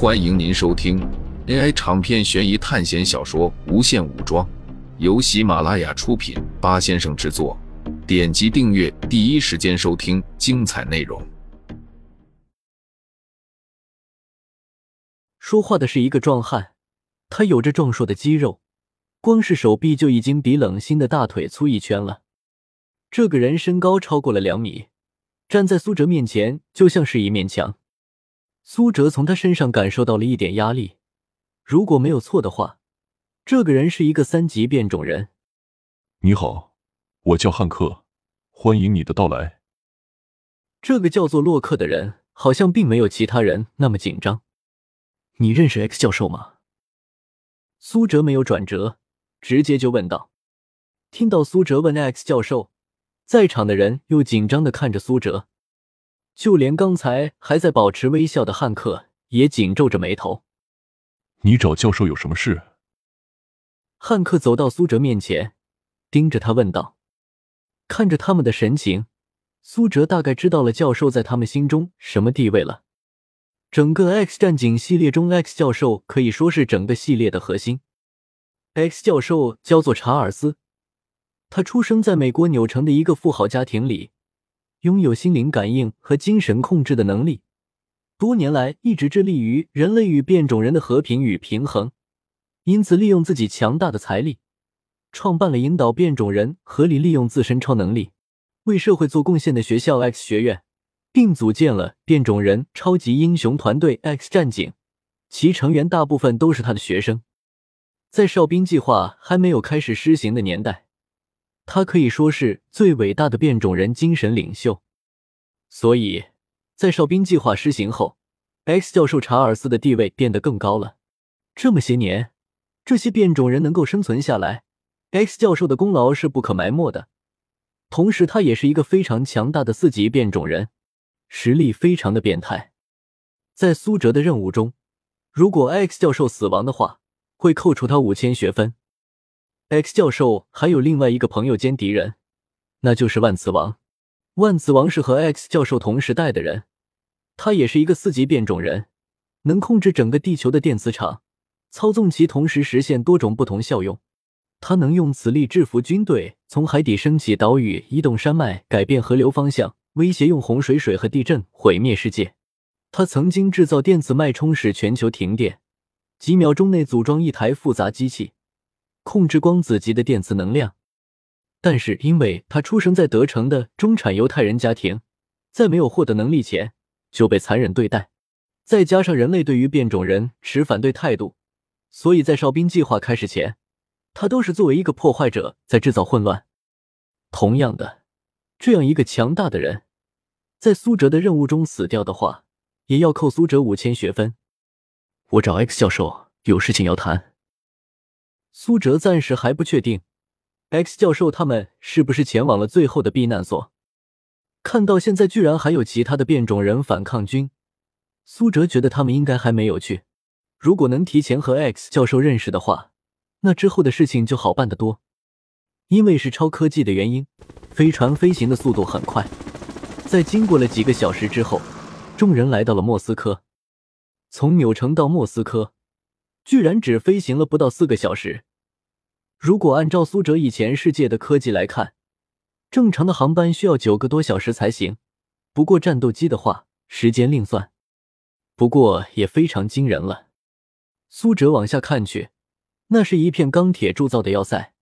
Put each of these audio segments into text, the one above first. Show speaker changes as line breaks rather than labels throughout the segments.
欢迎您收听 AI 长篇悬疑探险小说《无限武装》，由喜马拉雅出品，八先生制作。点击订阅，第一时间收听精彩内容。
说话的是一个壮汉，他有着壮硕的肌肉，光是手臂就已经比冷心的大腿粗一圈了。这个人身高超过了两米，站在苏哲面前就像是一面墙。苏哲从他身上感受到了一点压力。如果没有错的话，这个人是一个三级变种人。
你好，我叫汉克，欢迎你的到来。
这个叫做洛克的人好像并没有其他人那么紧张。你认识 X 教授吗？苏哲没有转折，直接就问道。听到苏哲问 X 教授，在场的人又紧张的看着苏哲。就连刚才还在保持微笑的汉克也紧皱着眉头。
你找教授有什么事？
汉克走到苏哲面前，盯着他问道。看着他们的神情，苏哲大概知道了教授在他们心中什么地位了。整个 X 战警系列中，X 教授可以说是整个系列的核心。X 教授叫做查尔斯，他出生在美国纽城的一个富豪家庭里。拥有心灵感应和精神控制的能力，多年来一直致力于人类与变种人的和平与平衡，因此利用自己强大的财力，创办了引导变种人合理利用自身超能力，为社会做贡献的学校 X 学院，并组建了变种人超级英雄团队 X 战警，其成员大部分都是他的学生。在哨兵计划还没有开始施行的年代。他可以说是最伟大的变种人精神领袖，所以，在哨兵计划施行后，X 教授查尔斯的地位变得更高了。这么些年，这些变种人能够生存下来，X 教授的功劳是不可埋没的。同时，他也是一个非常强大的四级变种人，实力非常的变态。在苏哲的任务中，如果 X 教授死亡的话，会扣除他五千学分。X 教授还有另外一个朋友兼敌人，那就是万磁王。万磁王是和 X 教授同时代的人，他也是一个四级变种人，能控制整个地球的电磁场，操纵其同时实现多种不同效用。他能用磁力制服军队，从海底升起岛屿，移动山脉，改变河流方向，威胁用洪水水和地震毁灭世界。他曾经制造电子脉冲，使全球停电，几秒钟内组装一台复杂机器。控制光子级的电磁能量，但是因为他出生在德城的中产犹太人家庭，在没有获得能力前就被残忍对待，再加上人类对于变种人持反对态度，所以在哨兵计划开始前，他都是作为一个破坏者在制造混乱。同样的，这样一个强大的人，在苏哲的任务中死掉的话，也要扣苏哲五千学分。我找 X 教授有事情要谈。苏哲暂时还不确定，X 教授他们是不是前往了最后的避难所。看到现在居然还有其他的变种人反抗军，苏哲觉得他们应该还没有去。如果能提前和 X 教授认识的话，那之后的事情就好办得多。因为是超科技的原因，飞船飞行的速度很快。在经过了几个小时之后，众人来到了莫斯科。从纽城到莫斯科，居然只飞行了不到四个小时。如果按照苏哲以前世界的科技来看，正常的航班需要九个多小时才行。不过战斗机的话，时间另算。不过也非常惊人了。苏哲往下看去，那是一片钢铁铸造的要塞，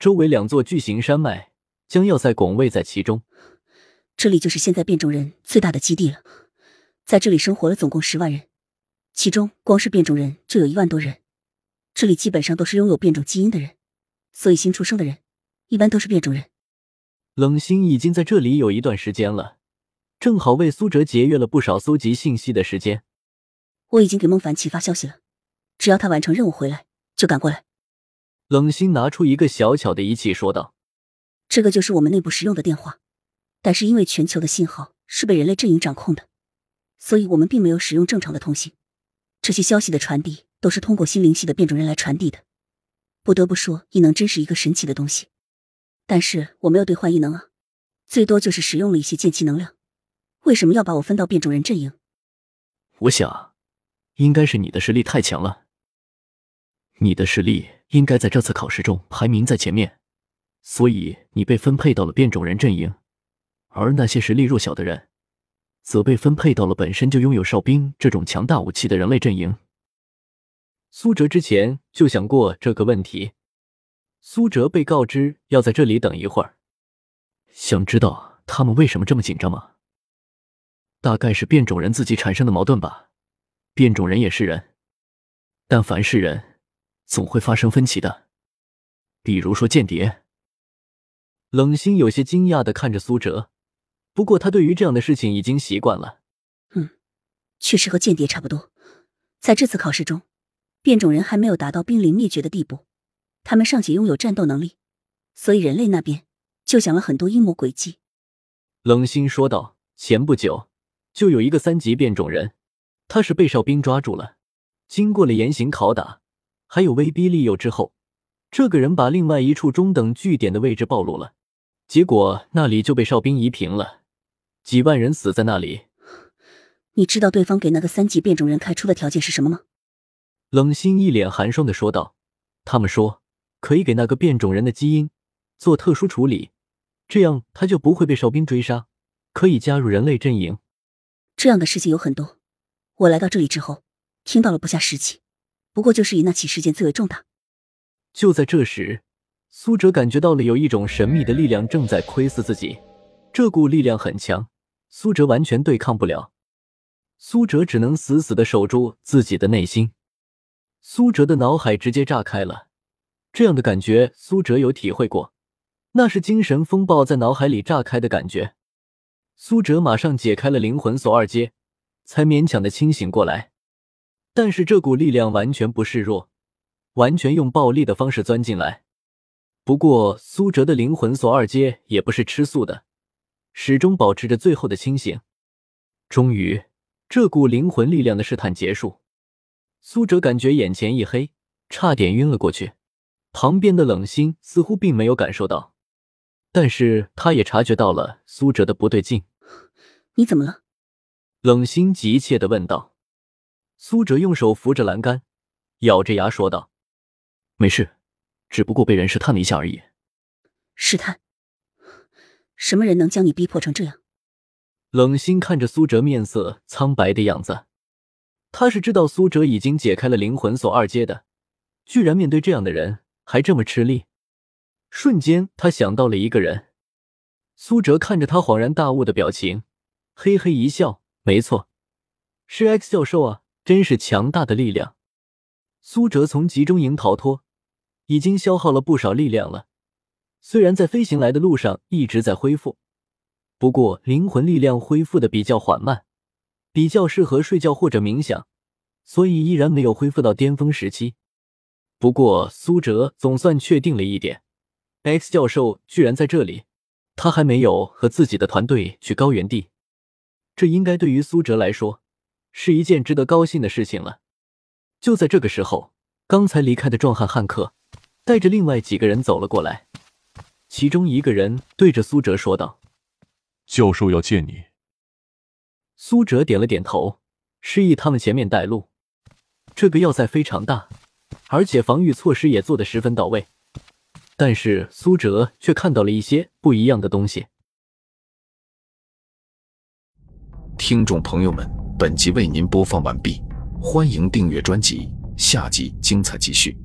周围两座巨型山脉将要塞拱卫在其中。
这里就是现在变种人最大的基地了，在这里生活了总共十万人，其中光是变种人就有一万多人。这里基本上都是拥有变种基因的人。所以新出生的人一般都是变种人。
冷心已经在这里有一段时间了，正好为苏哲节约了不少搜集信息的时间。
我已经给孟凡奇发消息了，只要他完成任务回来就赶过来。
冷心拿出一个小巧的仪器说道：“
这个就是我们内部使用的电话，但是因为全球的信号是被人类阵营掌控的，所以我们并没有使用正常的通信。这些消息的传递都是通过心灵系的变种人来传递的。”不得不说，异能真是一个神奇的东西，但是我没有兑换异能啊，最多就是使用了一些剑气能量。为什么要把我分到变种人阵营？
我想，应该是你的实力太强了。你的实力应该在这次考试中排名在前面，所以你被分配到了变种人阵营，而那些实力弱小的人，则被分配到了本身就拥有哨兵这种强大武器的人类阵营。苏哲之前就想过这个问题。苏哲被告知要在这里等一会儿，想知道他们为什么这么紧张吗？大概是变种人自己产生的矛盾吧。变种人也是人，但凡是人，总会发生分歧的。比如说间谍。冷心有些惊讶的看着苏哲，不过他对于这样的事情已经习惯了。
嗯，确实和间谍差不多。在这次考试中，变种人还没有达到濒临灭绝的地步。他们尚且拥有战斗能力，所以人类那边就想了很多阴谋诡计。
冷心说道：“前不久就有一个三级变种人，他是被哨兵抓住了，经过了严刑拷打，还有威逼利诱之后，这个人把另外一处中等据点的位置暴露了，结果那里就被哨兵夷平了，几万人死在那里。
你知道对方给那个三级变种人开出的条件是什么吗？”
冷心一脸寒霜的说道：“他们说。”可以给那个变种人的基因做特殊处理，这样他就不会被哨兵追杀，可以加入人类阵营。
这样的事情有很多，我来到这里之后听到了不下十起，不过就是以那起事件最为重大。
就在这时，苏哲感觉到了有一种神秘的力量正在窥视自己，这股力量很强，苏哲完全对抗不了，苏哲只能死死的守住自己的内心。苏哲的脑海直接炸开了。这样的感觉，苏哲有体会过，那是精神风暴在脑海里炸开的感觉。苏哲马上解开了灵魂锁二阶，才勉强的清醒过来。但是这股力量完全不示弱，完全用暴力的方式钻进来。不过苏哲的灵魂锁二阶也不是吃素的，始终保持着最后的清醒。终于，这股灵魂力量的试探结束，苏哲感觉眼前一黑，差点晕了过去。旁边的冷心似乎并没有感受到，但是他也察觉到了苏哲的不对劲。
你怎么了？
冷心急切的问道。苏哲用手扶着栏杆，咬着牙说道：“没事，只不过被人试探了一下而已。”
试探？什么人能将你逼迫成这样？
冷心看着苏哲面色苍白的样子，他是知道苏哲已经解开了灵魂锁二阶的，居然面对这样的人。还这么吃力，瞬间他想到了一个人。苏哲看着他恍然大悟的表情，嘿嘿一笑：“没错，是 X 教授啊，真是强大的力量。”苏哲从集中营逃脱，已经消耗了不少力量了。虽然在飞行来的路上一直在恢复，不过灵魂力量恢复的比较缓慢，比较适合睡觉或者冥想，所以依然没有恢复到巅峰时期。不过，苏哲总算确定了一点：X 教授居然在这里，他还没有和自己的团队去高原地。这应该对于苏哲来说是一件值得高兴的事情了。就在这个时候，刚才离开的壮汉汉克带着另外几个人走了过来，其中一个人对着苏哲说道：“
教授要见你。”
苏哲点了点头，示意他们前面带路。这个要塞非常大。而且防御措施也做得十分到位，但是苏哲却看到了一些不一样的东西。
听众朋友们，本集为您播放完毕，欢迎订阅专辑，下集精彩继续。